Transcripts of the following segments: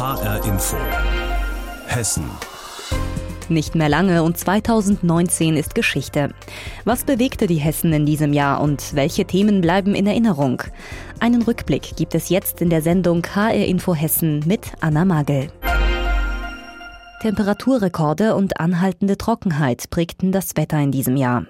HR Info. Hessen. Nicht mehr lange und 2019 ist Geschichte. Was bewegte die Hessen in diesem Jahr und welche Themen bleiben in Erinnerung? Einen Rückblick gibt es jetzt in der Sendung HR Info Hessen mit Anna Magel. Temperaturrekorde und anhaltende Trockenheit prägten das Wetter in diesem Jahr.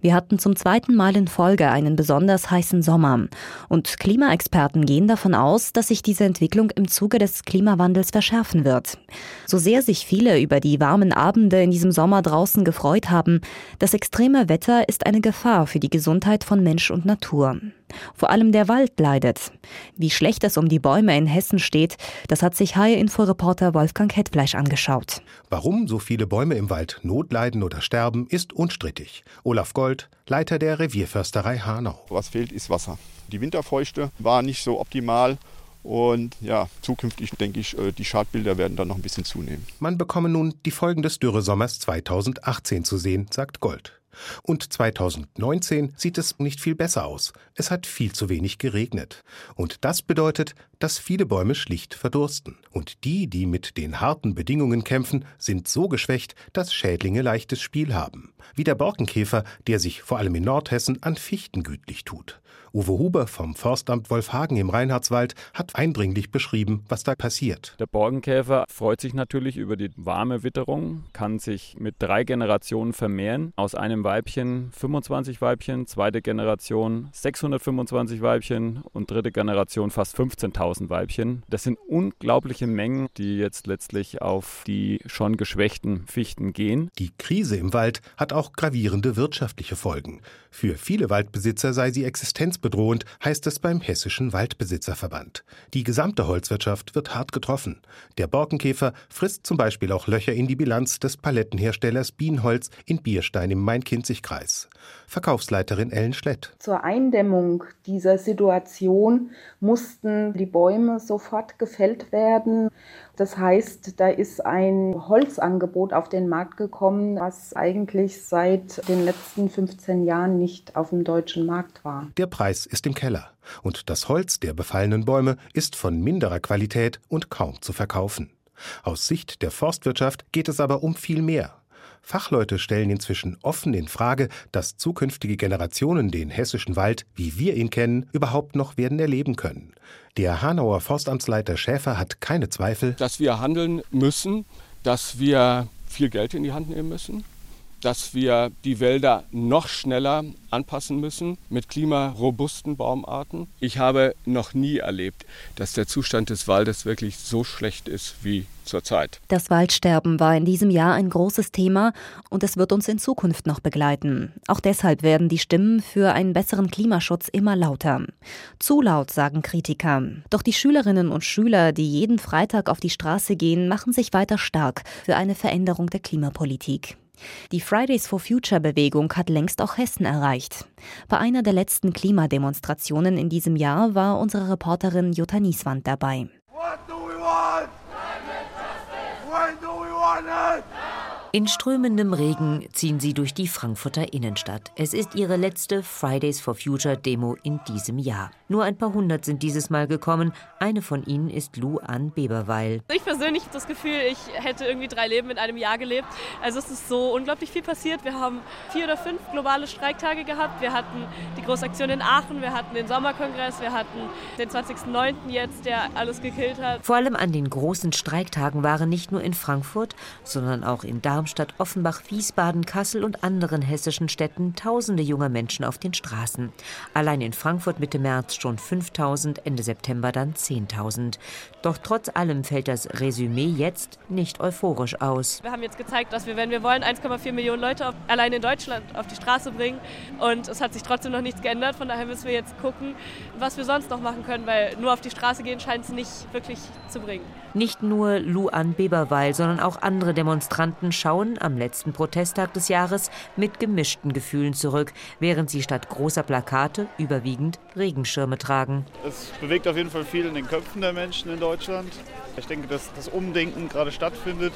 Wir hatten zum zweiten Mal in Folge einen besonders heißen Sommer. Und Klimaexperten gehen davon aus, dass sich diese Entwicklung im Zuge des Klimawandels verschärfen wird. So sehr sich viele über die warmen Abende in diesem Sommer draußen gefreut haben, das extreme Wetter ist eine Gefahr für die Gesundheit von Mensch und Natur. Vor allem der Wald leidet. Wie schlecht es um die Bäume in Hessen steht, das hat sich Haie-Info-Reporter Wolfgang Hetfleisch angeschaut. Warum so viele Bäume im Wald notleiden oder sterben, ist unstrittig. Olaf Gold, Leiter der Revierförsterei Hanau. Was fehlt, ist Wasser. Die Winterfeuchte war nicht so optimal. Und ja, zukünftig denke ich, äh, die Schadbilder werden dann noch ein bisschen zunehmen. Man bekomme nun die Folgen des Dürresommers 2018 zu sehen, sagt Gold. Und 2019 sieht es nicht viel besser aus. Es hat viel zu wenig geregnet. Und das bedeutet, dass viele Bäume schlicht verdursten. Und die, die mit den harten Bedingungen kämpfen, sind so geschwächt, dass Schädlinge leichtes Spiel haben. Wie der Borkenkäfer, der sich vor allem in Nordhessen an Fichten gütlich tut. Uwe Huber vom Forstamt Wolfhagen im Reinhardswald hat eindringlich beschrieben, was da passiert. Der Borkenkäfer freut sich natürlich über die warme Witterung, kann sich mit drei Generationen vermehren. Aus einem Weibchen 25 Weibchen, zweite Generation 625 Weibchen und dritte Generation fast 15.000 Weibchen. Das sind unglaubliche Mengen, die jetzt letztlich auf die schon geschwächten Fichten gehen. Die Krise im Wald hat auch gravierende wirtschaftliche Folgen. Für viele Waldbesitzer sei sie existenz existenzbedrohend, heißt es beim Hessischen Waldbesitzerverband. Die gesamte Holzwirtschaft wird hart getroffen. Der Borkenkäfer frisst zum Beispiel auch Löcher in die Bilanz des Palettenherstellers Bienenholz in Bierstein im Main-Kinzig-Kreis. Verkaufsleiterin Ellen Schlett. Zur Eindämmung dieser Situation mussten die Bäume sofort gefällt werden. Das heißt, da ist ein Holzangebot auf den Markt gekommen, was eigentlich seit den letzten 15 Jahren nicht auf dem deutschen Markt war. Der Preis ist im Keller und das Holz der befallenen Bäume ist von minderer Qualität und kaum zu verkaufen. Aus Sicht der Forstwirtschaft geht es aber um viel mehr. Fachleute stellen inzwischen offen in Frage, dass zukünftige Generationen den hessischen Wald, wie wir ihn kennen, überhaupt noch werden erleben können. Der Hanauer Forstamtsleiter Schäfer hat keine Zweifel, dass wir handeln müssen, dass wir viel Geld in die Hand nehmen müssen, dass wir die Wälder noch schneller anpassen müssen mit klimarobusten Baumarten. Ich habe noch nie erlebt, dass der Zustand des Waldes wirklich so schlecht ist wie zurzeit. Das Waldsterben war in diesem Jahr ein großes Thema und es wird uns in Zukunft noch begleiten. Auch deshalb werden die Stimmen für einen besseren Klimaschutz immer lauter. Zu laut, sagen Kritiker. Doch die Schülerinnen und Schüler, die jeden Freitag auf die Straße gehen, machen sich weiter stark für eine Veränderung der Klimapolitik. Die Fridays for Future Bewegung hat längst auch Hessen erreicht. Bei einer der letzten Klimademonstrationen in diesem Jahr war unsere Reporterin Jutta Nieswand dabei. What do we want? When do we want it? In strömendem Regen ziehen sie durch die Frankfurter Innenstadt. Es ist ihre letzte Fridays for Future Demo in diesem Jahr. Nur ein paar hundert sind dieses Mal gekommen. Eine von ihnen ist Lou Ann Beberweil. Ich persönlich habe das Gefühl, ich hätte irgendwie drei Leben in einem Jahr gelebt. Also es ist so unglaublich viel passiert. Wir haben vier oder fünf globale Streiktage gehabt. Wir hatten die Großaktion in Aachen, wir hatten den Sommerkongress, wir hatten den 20.09. jetzt, der alles gekillt hat. Vor allem an den großen Streiktagen waren nicht nur in Frankfurt, sondern auch in Darmstadt Darmstadt, Offenbach, Wiesbaden, Kassel und anderen hessischen Städten tausende junger Menschen auf den Straßen. Allein in Frankfurt Mitte März schon 5000, Ende September dann 10.000. Doch trotz allem fällt das Resümee jetzt nicht euphorisch aus. Wir haben jetzt gezeigt, dass wir, wenn wir wollen, 1,4 Millionen Leute auf, allein in Deutschland auf die Straße bringen. Und es hat sich trotzdem noch nichts geändert. Von daher müssen wir jetzt gucken, was wir sonst noch machen können, weil nur auf die Straße gehen scheint es nicht wirklich zu bringen. Nicht nur Luan Beberweil, sondern auch andere Demonstranten schauen am letzten Protesttag des Jahres mit gemischten Gefühlen zurück, während sie statt großer Plakate überwiegend Regenschirme tragen. Es bewegt auf jeden Fall viel in den Köpfen der Menschen in Deutschland. Ich denke, dass das Umdenken gerade stattfindet.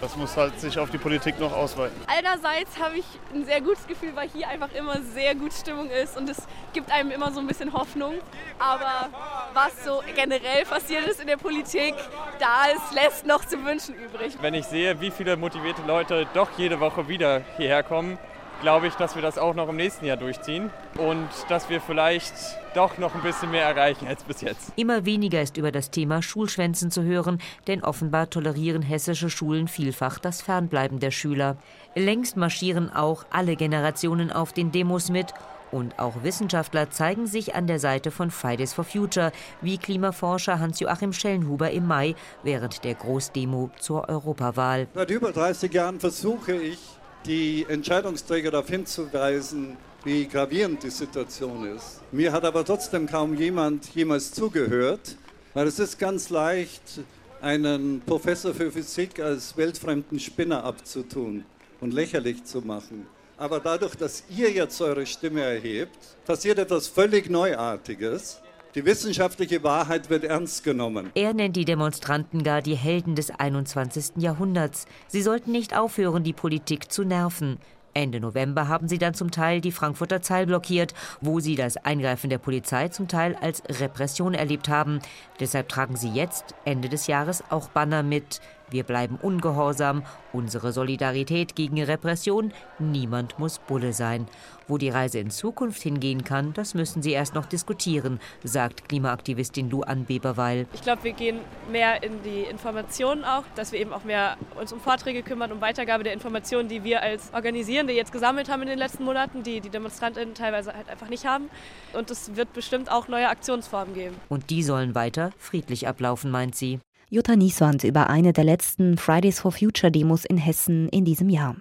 Das muss halt sich auf die Politik noch ausweiten. Einerseits habe ich ein sehr gutes Gefühl, weil hier einfach immer sehr gut Stimmung ist und es gibt einem immer so ein bisschen Hoffnung. Aber was so generell passiert ist in der Politik, da ist, lässt noch zu wünschen übrig. Wenn ich sehe, wie viele motivierte Leute doch jede Woche wieder hierher kommen, glaube ich, dass wir das auch noch im nächsten Jahr durchziehen und dass wir vielleicht doch noch ein bisschen mehr erreichen als bis jetzt. Immer weniger ist über das Thema Schulschwänzen zu hören, denn offenbar tolerieren hessische Schulen vielfach das Fernbleiben der Schüler. Längst marschieren auch alle Generationen auf den Demos mit und auch Wissenschaftler zeigen sich an der Seite von Fridays for Future, wie Klimaforscher Hans-Joachim Schellenhuber im Mai während der Großdemo zur Europawahl. Seit über 30 Jahren versuche ich, die Entscheidungsträger darauf hinzuweisen, wie gravierend die Situation ist. Mir hat aber trotzdem kaum jemand jemals zugehört, weil es ist ganz leicht, einen Professor für Physik als weltfremden Spinner abzutun und lächerlich zu machen. Aber dadurch, dass ihr jetzt eure Stimme erhebt, passiert etwas völlig Neuartiges. Die wissenschaftliche Wahrheit wird ernst genommen. Er nennt die Demonstranten gar die Helden des 21. Jahrhunderts. Sie sollten nicht aufhören, die Politik zu nerven. Ende November haben sie dann zum Teil die Frankfurter Zeil blockiert, wo sie das Eingreifen der Polizei zum Teil als Repression erlebt haben. Deshalb tragen sie jetzt, Ende des Jahres, auch Banner mit wir bleiben ungehorsam, unsere Solidarität gegen Repression, niemand muss Bulle sein. Wo die Reise in Zukunft hingehen kann, das müssen Sie erst noch diskutieren, sagt Klimaaktivistin Luan Beberweil. Ich glaube, wir gehen mehr in die Informationen auch, dass wir eben auch mehr uns um Vorträge kümmern, um Weitergabe der Informationen, die wir als Organisierende jetzt gesammelt haben in den letzten Monaten, die die Demonstrantinnen teilweise halt einfach nicht haben. Und es wird bestimmt auch neue Aktionsformen geben. Und die sollen weiter friedlich ablaufen, meint sie. Jutta Nieswand über eine der letzten Fridays for Future Demos in Hessen in diesem Jahr.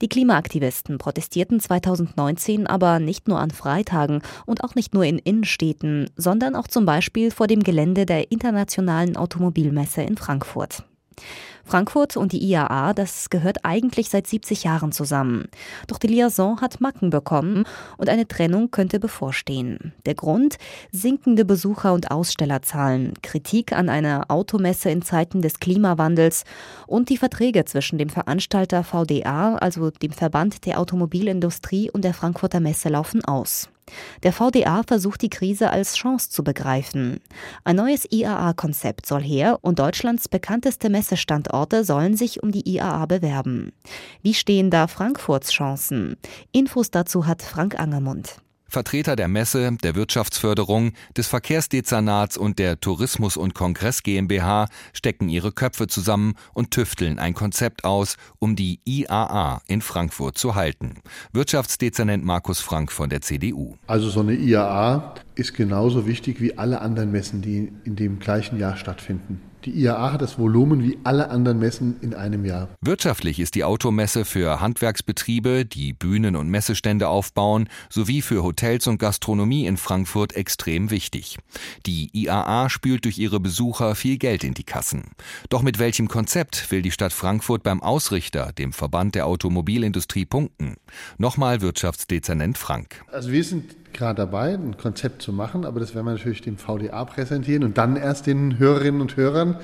Die Klimaaktivisten protestierten 2019 aber nicht nur an Freitagen und auch nicht nur in Innenstädten, sondern auch zum Beispiel vor dem Gelände der Internationalen Automobilmesse in Frankfurt. Frankfurt und die IAA, das gehört eigentlich seit 70 Jahren zusammen. Doch die Liaison hat Macken bekommen und eine Trennung könnte bevorstehen. Der Grund? Sinkende Besucher- und Ausstellerzahlen, Kritik an einer Automesse in Zeiten des Klimawandels und die Verträge zwischen dem Veranstalter VDA, also dem Verband der Automobilindustrie und der Frankfurter Messe laufen aus. Der VDA versucht die Krise als Chance zu begreifen. Ein neues IAA-Konzept soll her und Deutschlands bekannteste Messestandorte sollen sich um die IAA bewerben. Wie stehen da Frankfurts Chancen? Infos dazu hat Frank Angermund. Vertreter der Messe, der Wirtschaftsförderung, des Verkehrsdezernats und der Tourismus- und Kongress GmbH stecken ihre Köpfe zusammen und tüfteln ein Konzept aus, um die IAA in Frankfurt zu halten. Wirtschaftsdezernent Markus Frank von der CDU. Also so eine IAA ist genauso wichtig wie alle anderen Messen, die in dem gleichen Jahr stattfinden. Die IAA hat das Volumen wie alle anderen Messen in einem Jahr. Wirtschaftlich ist die Automesse für Handwerksbetriebe, die Bühnen und Messestände aufbauen, sowie für Hotels und Gastronomie in Frankfurt extrem wichtig. Die IAA spült durch ihre Besucher viel Geld in die Kassen. Doch mit welchem Konzept will die Stadt Frankfurt beim Ausrichter, dem Verband der Automobilindustrie, punkten? Nochmal Wirtschaftsdezernent Frank. Also wir sind gerade dabei, ein Konzept zu machen, aber das werden wir natürlich dem VDA präsentieren und dann erst den Hörerinnen und Hörern.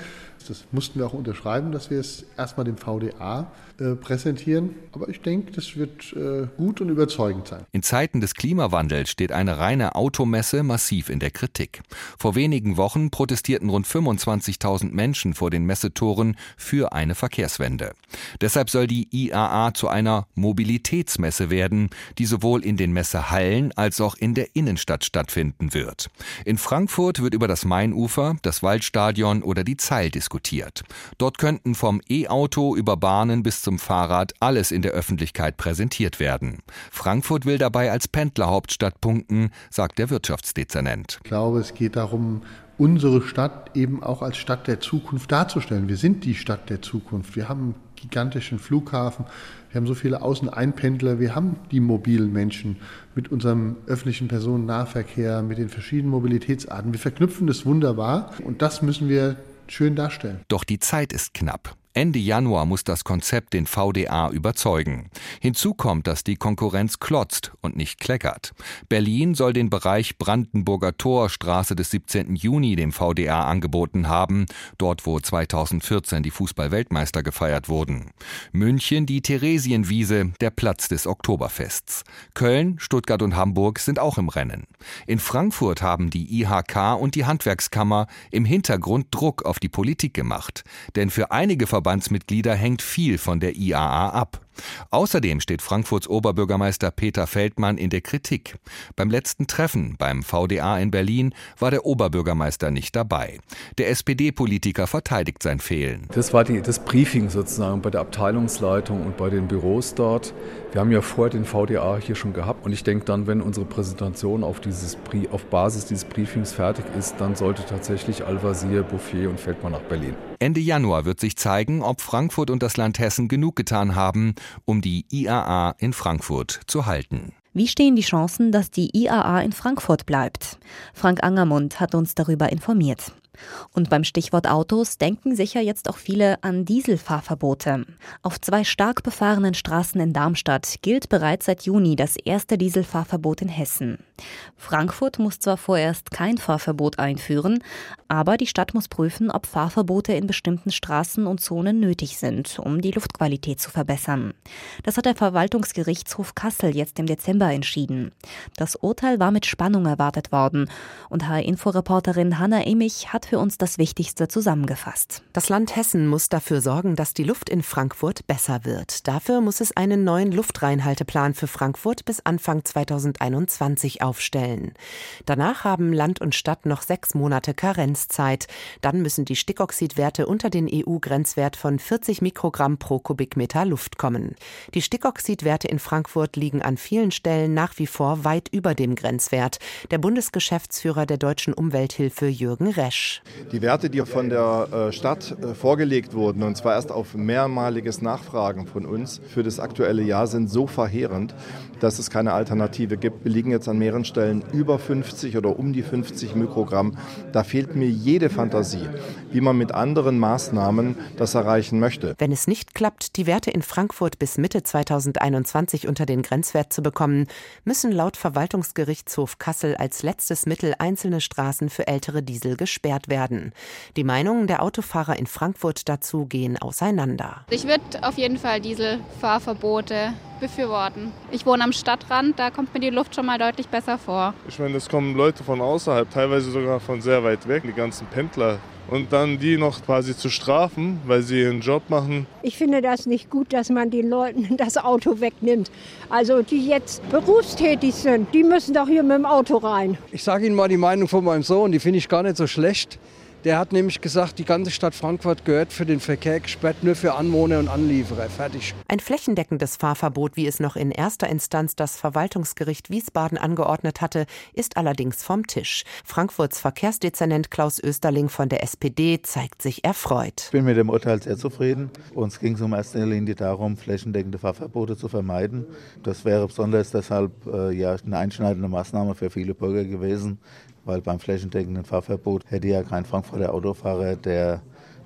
Das mussten wir auch unterschreiben, dass wir es erstmal dem VDA äh, präsentieren. Aber ich denke, das wird äh, gut und überzeugend sein. In Zeiten des Klimawandels steht eine reine Automesse massiv in der Kritik. Vor wenigen Wochen protestierten rund 25.000 Menschen vor den Messetoren für eine Verkehrswende. Deshalb soll die IAA zu einer Mobilitätsmesse werden, die sowohl in den Messehallen als auch in der Innenstadt stattfinden wird. In Frankfurt wird über das Mainufer, das Waldstadion oder die Zeil diskutiert. Dort könnten vom E-Auto über Bahnen bis zum Fahrrad alles in der Öffentlichkeit präsentiert werden. Frankfurt will dabei als Pendlerhauptstadt punkten, sagt der Wirtschaftsdezernent. Ich glaube, es geht darum, unsere Stadt eben auch als Stadt der Zukunft darzustellen. Wir sind die Stadt der Zukunft. Wir haben einen gigantischen Flughafen, wir haben so viele Außeneinpendler, wir haben die mobilen Menschen mit unserem öffentlichen Personennahverkehr, mit den verschiedenen Mobilitätsarten. Wir verknüpfen das wunderbar und das müssen wir schön darstellen. Doch die Zeit ist knapp. Ende Januar muss das Konzept den VDA überzeugen. Hinzu kommt, dass die Konkurrenz klotzt und nicht kleckert. Berlin soll den Bereich Brandenburger Tor, Straße des 17. Juni dem VDA angeboten haben, dort wo 2014 die Fußballweltmeister gefeiert wurden. München die Theresienwiese, der Platz des Oktoberfests. Köln, Stuttgart und Hamburg sind auch im Rennen. In Frankfurt haben die IHK und die Handwerkskammer im Hintergrund Druck auf die Politik gemacht. Denn für einige Verbandsmitglieder hängt viel von der IAA ab. Außerdem steht Frankfurts Oberbürgermeister Peter Feldmann in der Kritik. Beim letzten Treffen beim VDA in Berlin war der Oberbürgermeister nicht dabei. Der SPD-Politiker verteidigt sein Fehlen. Das war die, das Briefing sozusagen bei der Abteilungsleitung und bei den Büros dort. Wir haben ja vorher den VDA hier schon gehabt und ich denke dann, wenn unsere Präsentation auf, dieses, auf Basis dieses Briefings fertig ist, dann sollte tatsächlich Al-Wazir, Bouffier und Feldmann nach Berlin. Ende Januar wird sich zeigen, ob Frankfurt und das Land Hessen genug getan haben, um die IAA in Frankfurt zu halten. Wie stehen die Chancen, dass die IAA in Frankfurt bleibt? Frank Angermund hat uns darüber informiert. Und beim Stichwort Autos denken sicher jetzt auch viele an Dieselfahrverbote. Auf zwei stark befahrenen Straßen in Darmstadt gilt bereits seit Juni das erste Dieselfahrverbot in Hessen. Frankfurt muss zwar vorerst kein Fahrverbot einführen, aber die Stadt muss prüfen, ob Fahrverbote in bestimmten Straßen und Zonen nötig sind, um die Luftqualität zu verbessern. Das hat der Verwaltungsgerichtshof Kassel jetzt im Dezember entschieden. Das Urteil war mit Spannung erwartet worden und HR-Inforeporterin Hanna Emich hat für uns das Wichtigste zusammengefasst. Das Land Hessen muss dafür sorgen, dass die Luft in Frankfurt besser wird. Dafür muss es einen neuen Luftreinhalteplan für Frankfurt bis Anfang 2021 aufstellen. Danach haben Land und Stadt noch sechs Monate Karenzzeit. Dann müssen die Stickoxidwerte unter den EU-Grenzwert von 40 Mikrogramm pro Kubikmeter Luft kommen. Die Stickoxidwerte in Frankfurt liegen an vielen Stellen nach wie vor weit über dem Grenzwert. Der Bundesgeschäftsführer der Deutschen Umwelthilfe Jürgen Resch. Die Werte, die von der äh, Stadt äh, vorgelegt wurden, und zwar erst auf mehrmaliges Nachfragen von uns für das aktuelle Jahr, sind so verheerend, dass es keine Alternative gibt. Wir liegen jetzt an mehreren Stellen über 50 oder um die 50 Mikrogramm. Da fehlt mir jede Fantasie, wie man mit anderen Maßnahmen das erreichen möchte. Wenn es nicht klappt, die Werte in Frankfurt bis Mitte 2021 unter den Grenzwert zu bekommen, müssen laut Verwaltungsgerichtshof Kassel als letztes Mittel einzelne Straßen für ältere Diesel gesperrt werden. Die Meinungen der Autofahrer in Frankfurt dazu gehen auseinander. Ich würde auf jeden Fall Dieselfahrverbote befürworten. Ich wohne am Stadtrand, da kommt mir die Luft schon mal deutlich besser vor. Ich meine, es kommen Leute von außerhalb, teilweise sogar von sehr weit weg, die ganzen Pendler. Und dann die noch quasi zu strafen, weil sie ihren Job machen. Ich finde das nicht gut, dass man den Leuten das Auto wegnimmt. Also die jetzt berufstätig sind, die müssen doch hier mit dem Auto rein. Ich sage Ihnen mal die Meinung von meinem Sohn, die finde ich gar nicht so schlecht. Der hat nämlich gesagt, die ganze Stadt Frankfurt gehört für den Verkehr gesperrt, nur für Anwohner und Anlieferer. Fertig. Ein flächendeckendes Fahrverbot, wie es noch in erster Instanz das Verwaltungsgericht Wiesbaden angeordnet hatte, ist allerdings vom Tisch. Frankfurts Verkehrsdezernent Klaus Österling von der SPD zeigt sich erfreut. Ich bin mit dem Urteil sehr zufrieden. Uns ging es um erster Linie darum, flächendeckende Fahrverbote zu vermeiden. Das wäre besonders deshalb äh, ja, eine einschneidende Maßnahme für viele Bürger gewesen, weil beim flächendeckenden Fahrverbot hätte ja kein Frankfurter Autofahrer, der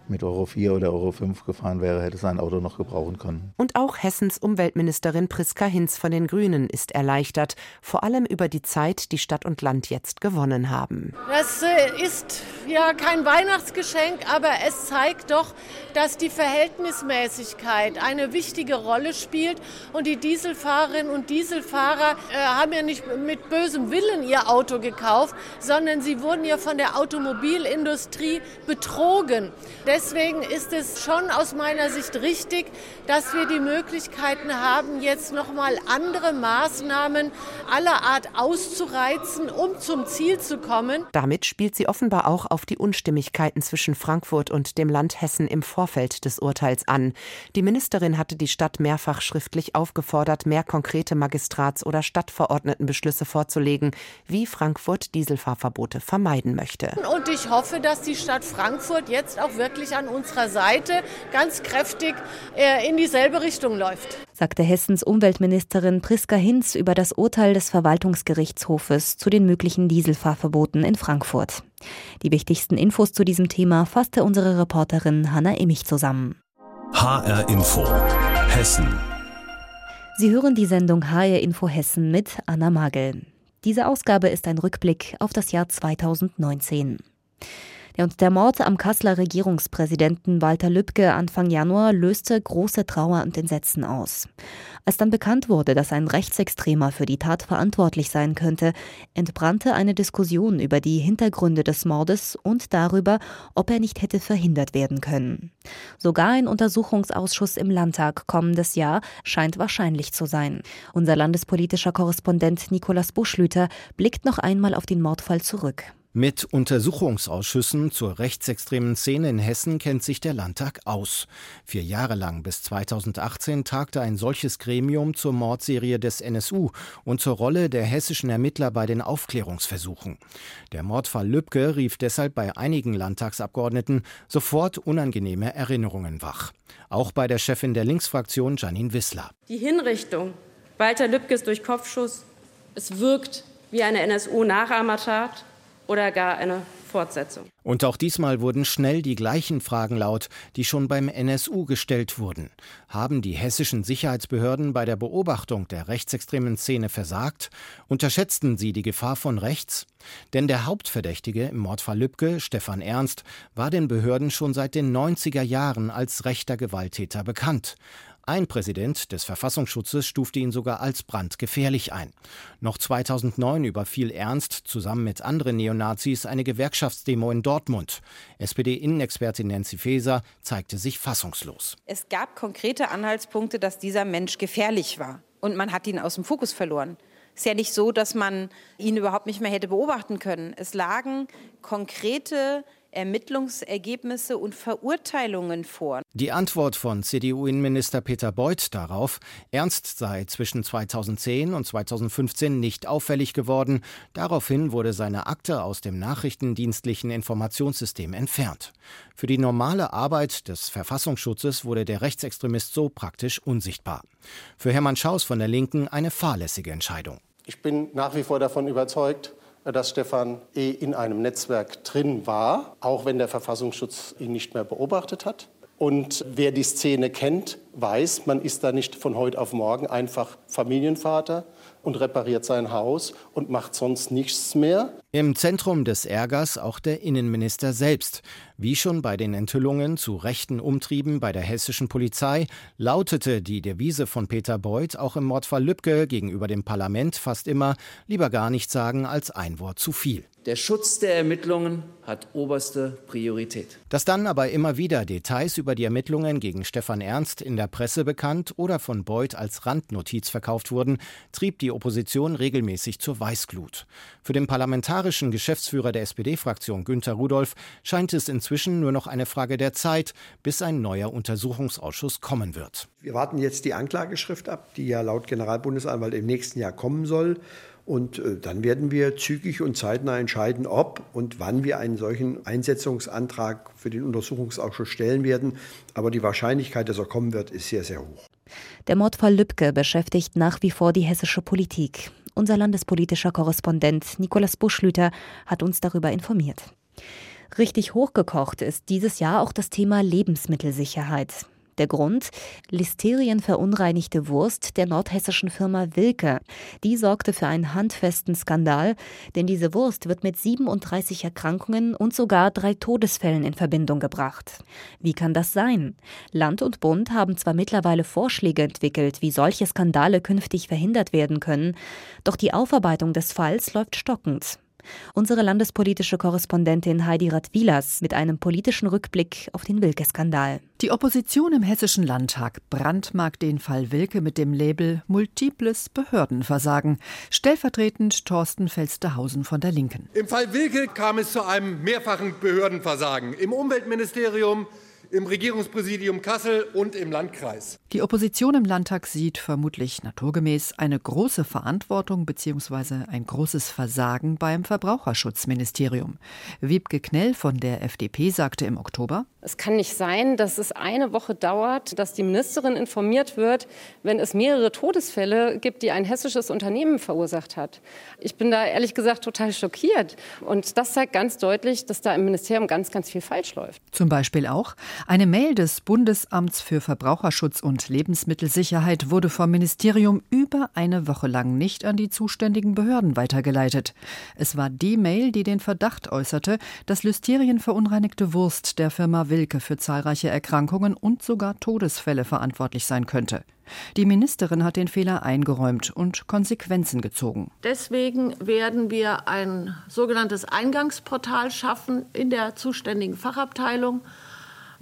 mit Euro 4 oder Euro 5 gefahren wäre, hätte sein Auto noch gebrauchen können. Und auch Hessens Umweltministerin Priska Hinz von den Grünen ist erleichtert, vor allem über die Zeit, die Stadt und Land jetzt gewonnen haben. Das äh, ist ja kein Weihnachtsgeschenk, aber es zeigt doch, dass die Verhältnismäßigkeit eine wichtige Rolle spielt. Und die Dieselfahrerinnen und Dieselfahrer äh, haben ja nicht mit bösem Willen ihr Auto gekauft, sondern sie wurden ja von der Automobilindustrie betrogen. Deswegen ist es schon aus meiner Sicht richtig, dass wir die Möglichkeiten haben, jetzt nochmal andere Maßnahmen aller Art auszureizen, um zum Ziel zu kommen. Damit spielt sie offenbar auch auf die Unstimmigkeiten zwischen Frankfurt und dem Land Hessen im Vorfeld des Urteils an. Die Ministerin hatte die Stadt mehrfach schriftlich aufgefordert, mehr konkrete Magistrats- oder Stadtverordnetenbeschlüsse vorzulegen, wie Frankfurt Dieselfahrverbote vermeiden möchte. Und ich hoffe, dass die Stadt Frankfurt jetzt auch wirklich an unserer Seite ganz kräftig äh, in dieselbe Richtung läuft. Sagte Hessens Umweltministerin Priska Hinz über das Urteil des Verwaltungsgerichtshofes zu den möglichen Dieselfahrverboten in Frankfurt. Die wichtigsten Infos zu diesem Thema fasste unsere Reporterin Hanna Immich zusammen. HR Info Hessen. Sie hören die Sendung HR Info Hessen mit Anna Magel. Diese Ausgabe ist ein Rückblick auf das Jahr 2019. Und der Mord am Kasseler Regierungspräsidenten Walter Lübcke Anfang Januar löste große Trauer und Entsetzen aus. Als dann bekannt wurde, dass ein Rechtsextremer für die Tat verantwortlich sein könnte, entbrannte eine Diskussion über die Hintergründe des Mordes und darüber, ob er nicht hätte verhindert werden können. Sogar ein Untersuchungsausschuss im Landtag kommendes Jahr scheint wahrscheinlich zu sein. Unser landespolitischer Korrespondent Nikolaus Buschlüter blickt noch einmal auf den Mordfall zurück. Mit Untersuchungsausschüssen zur rechtsextremen Szene in Hessen kennt sich der Landtag aus. Vier Jahre lang bis 2018 tagte ein solches Gremium zur Mordserie des NSU und zur Rolle der hessischen Ermittler bei den Aufklärungsversuchen. Der Mordfall Lübcke rief deshalb bei einigen Landtagsabgeordneten sofort unangenehme Erinnerungen wach. Auch bei der Chefin der Linksfraktion Janine Wissler. Die Hinrichtung Walter Lübkes durch Kopfschuss, es wirkt wie eine NSU-Nachahmertat oder gar eine Fortsetzung. Und auch diesmal wurden schnell die gleichen Fragen laut, die schon beim NSU gestellt wurden. Haben die hessischen Sicherheitsbehörden bei der Beobachtung der rechtsextremen Szene versagt? Unterschätzten sie die Gefahr von rechts? Denn der Hauptverdächtige im Mordfall Lübcke, Stefan Ernst, war den Behörden schon seit den 90er Jahren als rechter Gewalttäter bekannt. Ein Präsident des Verfassungsschutzes stufte ihn sogar als brandgefährlich ein. Noch 2009 überfiel Ernst zusammen mit anderen Neonazis eine Gewerkschaftsdemo in Dortmund. SPD-Innenexpertin Nancy Faeser zeigte sich fassungslos. Es gab konkrete Anhaltspunkte, dass dieser Mensch gefährlich war. Und man hat ihn aus dem Fokus verloren. Es ist ja nicht so, dass man ihn überhaupt nicht mehr hätte beobachten können. Es lagen konkrete Ermittlungsergebnisse und Verurteilungen vor. Die Antwort von CDU-Innenminister Peter Beuth darauf, Ernst sei zwischen 2010 und 2015 nicht auffällig geworden. Daraufhin wurde seine Akte aus dem nachrichtendienstlichen Informationssystem entfernt. Für die normale Arbeit des Verfassungsschutzes wurde der Rechtsextremist so praktisch unsichtbar. Für Hermann Schaus von der Linken eine fahrlässige Entscheidung. Ich bin nach wie vor davon überzeugt, dass Stefan E. in einem Netzwerk drin war, auch wenn der Verfassungsschutz ihn nicht mehr beobachtet hat. Und wer die Szene kennt, weiß, man ist da nicht von heute auf morgen einfach Familienvater und repariert sein Haus und macht sonst nichts mehr. Im Zentrum des Ärgers auch der Innenminister selbst. Wie schon bei den Enthüllungen zu rechten Umtrieben bei der hessischen Polizei lautete die Devise von Peter Beuth auch im Mordfall Lübcke gegenüber dem Parlament fast immer lieber gar nicht sagen als ein Wort zu viel. Der Schutz der Ermittlungen hat oberste Priorität. Dass dann aber immer wieder Details über die Ermittlungen gegen Stefan Ernst in der Presse bekannt oder von Beuth als Randnotiz verkauft wurden, trieb die Opposition regelmäßig zur Weißglut. Für den parlamentarischen Geschäftsführer der SPD-Fraktion Günter Rudolph scheint es inzwischen nur noch eine Frage der Zeit, bis ein neuer Untersuchungsausschuss kommen wird. Wir warten jetzt die Anklageschrift ab, die ja laut Generalbundesanwalt im nächsten Jahr kommen soll. Und äh, dann werden wir zügig und zeitnah entscheiden, ob und wann wir einen solchen Einsetzungsantrag für den Untersuchungsausschuss stellen werden. Aber die Wahrscheinlichkeit, dass er kommen wird, ist sehr, sehr hoch. Der Mordfall Lübcke beschäftigt nach wie vor die hessische Politik. Unser landespolitischer Korrespondent Nikolaus Buschlüter hat uns darüber informiert. Richtig hochgekocht ist dieses Jahr auch das Thema Lebensmittelsicherheit. Der Grund? Listerienverunreinigte Wurst der nordhessischen Firma Wilke. Die sorgte für einen handfesten Skandal, denn diese Wurst wird mit 37 Erkrankungen und sogar drei Todesfällen in Verbindung gebracht. Wie kann das sein? Land und Bund haben zwar mittlerweile Vorschläge entwickelt, wie solche Skandale künftig verhindert werden können, doch die Aufarbeitung des Falls läuft stockend. Unsere landespolitische Korrespondentin Heidi Radwilas mit einem politischen Rückblick auf den Wilke-Skandal. Die Opposition im Hessischen Landtag brandmarkt den Fall Wilke mit dem Label Multiples Behördenversagen. Stellvertretend Thorsten Felsterhausen von der Linken. Im Fall Wilke kam es zu einem mehrfachen Behördenversagen. Im Umweltministerium, im Regierungspräsidium Kassel und im Landkreis. Die Opposition im Landtag sieht vermutlich naturgemäß eine große Verantwortung bzw. ein großes Versagen beim Verbraucherschutzministerium. Wiebke Knell von der FDP sagte im Oktober, es kann nicht sein, dass es eine Woche dauert, dass die Ministerin informiert wird, wenn es mehrere Todesfälle gibt, die ein hessisches Unternehmen verursacht hat. Ich bin da ehrlich gesagt total schockiert. Und das zeigt ganz deutlich, dass da im Ministerium ganz, ganz viel falsch läuft. Zum Beispiel auch, Eine Mail des Bundesamts für Verbraucherschutz und Lebensmittelsicherheit wurde vom Ministerium über eine Woche lang nicht an die zuständigen Behörden weitergeleitet. Es war die Mail, die den Verdacht äußerte, dass Listerien verunreinigte Wurst der Firma Wilke für zahlreiche Erkrankungen und sogar Todesfälle verantwortlich sein könnte. Die Ministerin hat den Fehler eingeräumt und Konsequenzen gezogen. Deswegen werden wir ein sogenanntes Eingangsportal schaffen in der zuständigen Fachabteilung,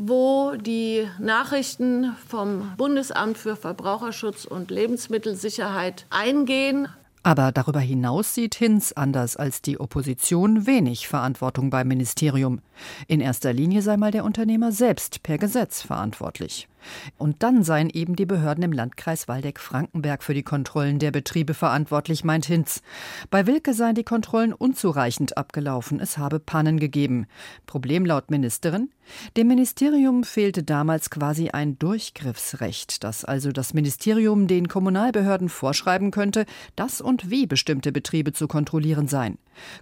wo die Nachrichten vom Bundesamt für Verbraucherschutz und Lebensmittelsicherheit eingehen. Aber darüber hinaus sieht Hinz anders als die Opposition wenig Verantwortung beim Ministerium. In erster Linie sei mal der Unternehmer selbst per Gesetz verantwortlich. Und dann seien eben die Behörden im Landkreis Waldeck-Frankenberg für die Kontrollen der Betriebe verantwortlich, meint Hinz. Bei Wilke seien die Kontrollen unzureichend abgelaufen, es habe Pannen gegeben. Problem laut Ministerin? Dem Ministerium fehlte damals quasi ein Durchgriffsrecht, das also das Ministerium den Kommunalbehörden vorschreiben könnte, dass und wie bestimmte Betriebe zu kontrollieren seien.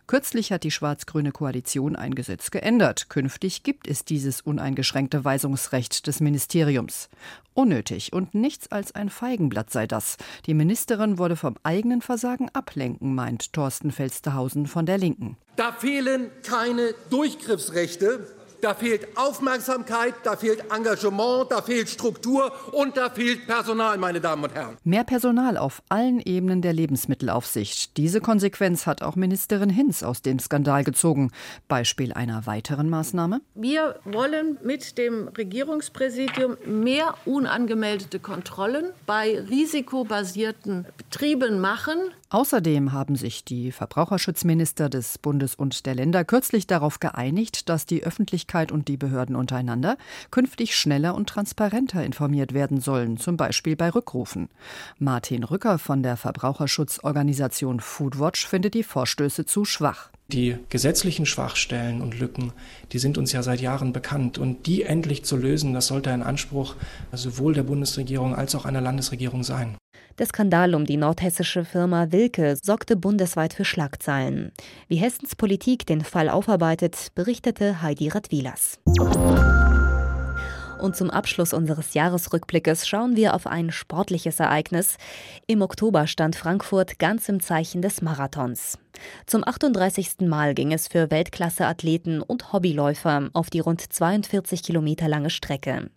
Kürzlich hat die schwarz-grüne Koalition ein Gesetz geändert. Künftig gibt es dieses uneingeschränkte Weisungsrecht des Ministeriums. Unnötig und nichts als ein Feigenblatt sei das. Die Ministerin wurde vom eigenen Versagen ablenken, meint Thorsten Felstehausen von der Linken. Da fehlen keine Durchgriffsrechte. Da fehlt Aufmerksamkeit, da fehlt Engagement, da fehlt Struktur und da fehlt Personal, meine Damen und Herren. Mehr Personal auf allen Ebenen der Lebensmittelaufsicht. Diese Konsequenz hat auch Ministerin Hinz aus dem Skandal gezogen. Beispiel einer weiteren Maßnahme? Wir wollen mit dem Regierungspräsidium mehr unangemeldete Kontrollen bei risikobasierten Betrieben machen. Außerdem haben sich die Verbraucherschutzminister des Bundes und der Länder kürzlich darauf geeinigt, dass die Öffentlichkeit und die Behörden untereinander künftig schneller und transparenter informiert werden sollen, zum Beispiel bei Rückrufen. Martin Rücker von der Verbraucherschutzorganisation Foodwatch findet die Vorstöße zu schwach. Die gesetzlichen Schwachstellen und Lücken, die sind uns ja seit Jahren bekannt. Und die endlich zu lösen, das sollte ein Anspruch sowohl der Bundesregierung als auch einer Landesregierung sein. Der Skandal um die nordhessische Firma Wilke sorgte bundesweit für Schlagzeilen. Wie Hessens Politik den Fall aufarbeitet, berichtete Heidi Radwilas. Und zum Abschluss unseres Jahresrückblickes schauen wir auf ein sportliches Ereignis. Im Oktober stand Frankfurt ganz im Zeichen des Marathons. Zum 38. Mal ging es für Weltklasse-Athleten und Hobbyläufer auf die rund 42 Kilometer lange Strecke.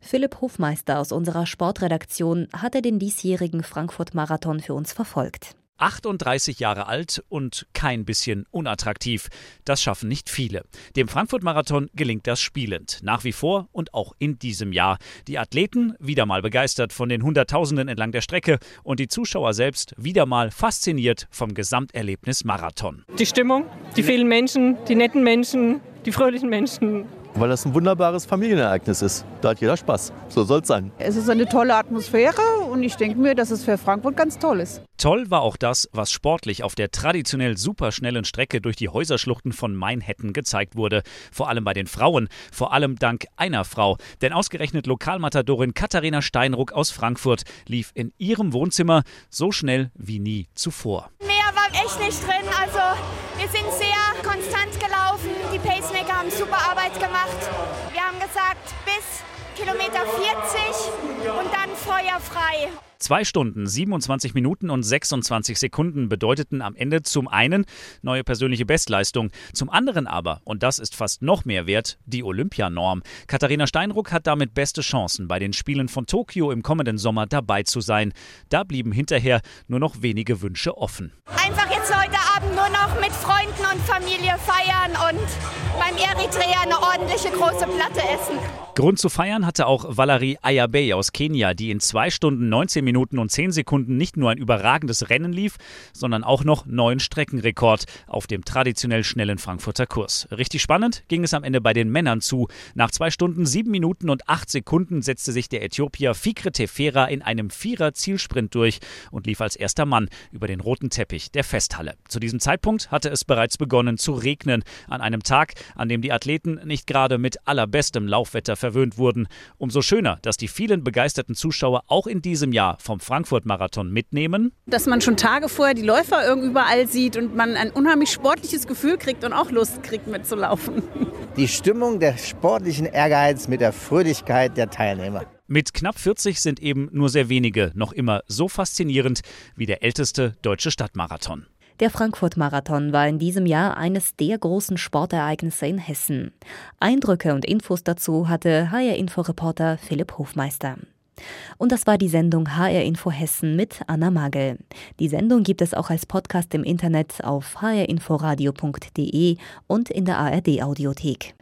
Philipp Hofmeister aus unserer Sportredaktion hatte den diesjährigen Frankfurt-Marathon für uns verfolgt. 38 Jahre alt und kein bisschen unattraktiv. Das schaffen nicht viele. Dem Frankfurt-Marathon gelingt das spielend. Nach wie vor und auch in diesem Jahr. Die Athleten wieder mal begeistert von den Hunderttausenden entlang der Strecke und die Zuschauer selbst wieder mal fasziniert vom Gesamterlebnis Marathon. Die Stimmung, die vielen Menschen, die netten Menschen, die fröhlichen Menschen, weil das ein wunderbares Familienereignis ist. Da hat jeder Spaß. So soll es sein. Es ist eine tolle Atmosphäre und ich denke mir, dass es für Frankfurt ganz toll ist. Toll war auch das, was sportlich auf der traditionell superschnellen Strecke durch die Häuserschluchten von Mainhetten gezeigt wurde. Vor allem bei den Frauen. Vor allem dank einer Frau. Denn ausgerechnet Lokalmatadorin Katharina Steinruck aus Frankfurt lief in ihrem Wohnzimmer so schnell wie nie zuvor. Echt nicht drin. Also wir sind sehr konstant gelaufen. Die Pacemaker haben super Arbeit gemacht. Wir haben gesagt, bis Kilometer 40 und dann feuerfrei. Zwei Stunden, 27 Minuten und 26 Sekunden bedeuteten am Ende zum einen neue persönliche Bestleistung, zum anderen aber, und das ist fast noch mehr wert, die Olympianorm. Katharina Steinruck hat damit beste Chancen, bei den Spielen von Tokio im kommenden Sommer dabei zu sein. Da blieben hinterher nur noch wenige Wünsche offen. Einfach jetzt heute Abend nur noch mit Freunden und Familie feiern und beim Eritrea eine ordentliche große Platte essen. Grund zu feiern hatte auch Valerie Ayabey aus Kenia, die in zwei Stunden 19 Minuten und 10 Sekunden nicht nur ein überragendes Rennen lief, sondern auch noch neuen Streckenrekord auf dem traditionell schnellen Frankfurter Kurs. Richtig spannend ging es am Ende bei den Männern zu. Nach zwei Stunden, 7 Minuten und 8 Sekunden setzte sich der Äthiopier Fikre Tefera in einem Vierer-Zielsprint durch und lief als erster Mann über den roten Teppich der Festhalle. Zu diesem Zeitpunkt Zeitpunkt hatte es bereits begonnen zu regnen, an einem Tag, an dem die Athleten nicht gerade mit allerbestem Laufwetter verwöhnt wurden. Umso schöner, dass die vielen begeisterten Zuschauer auch in diesem Jahr vom Frankfurt-Marathon mitnehmen. Dass man schon Tage vorher die Läufer überall sieht und man ein unheimlich sportliches Gefühl kriegt und auch Lust kriegt mitzulaufen. Die Stimmung, der sportlichen Ehrgeiz mit der Fröhlichkeit der Teilnehmer. Mit knapp 40 sind eben nur sehr wenige noch immer so faszinierend wie der älteste deutsche Stadtmarathon. Der Frankfurt-Marathon war in diesem Jahr eines der großen Sportereignisse in Hessen. Eindrücke und Infos dazu hatte HR-Info-Reporter Philipp Hofmeister. Und das war die Sendung HR Info Hessen mit Anna Magel. Die Sendung gibt es auch als Podcast im Internet auf hrinforadio.de und in der ARD Audiothek.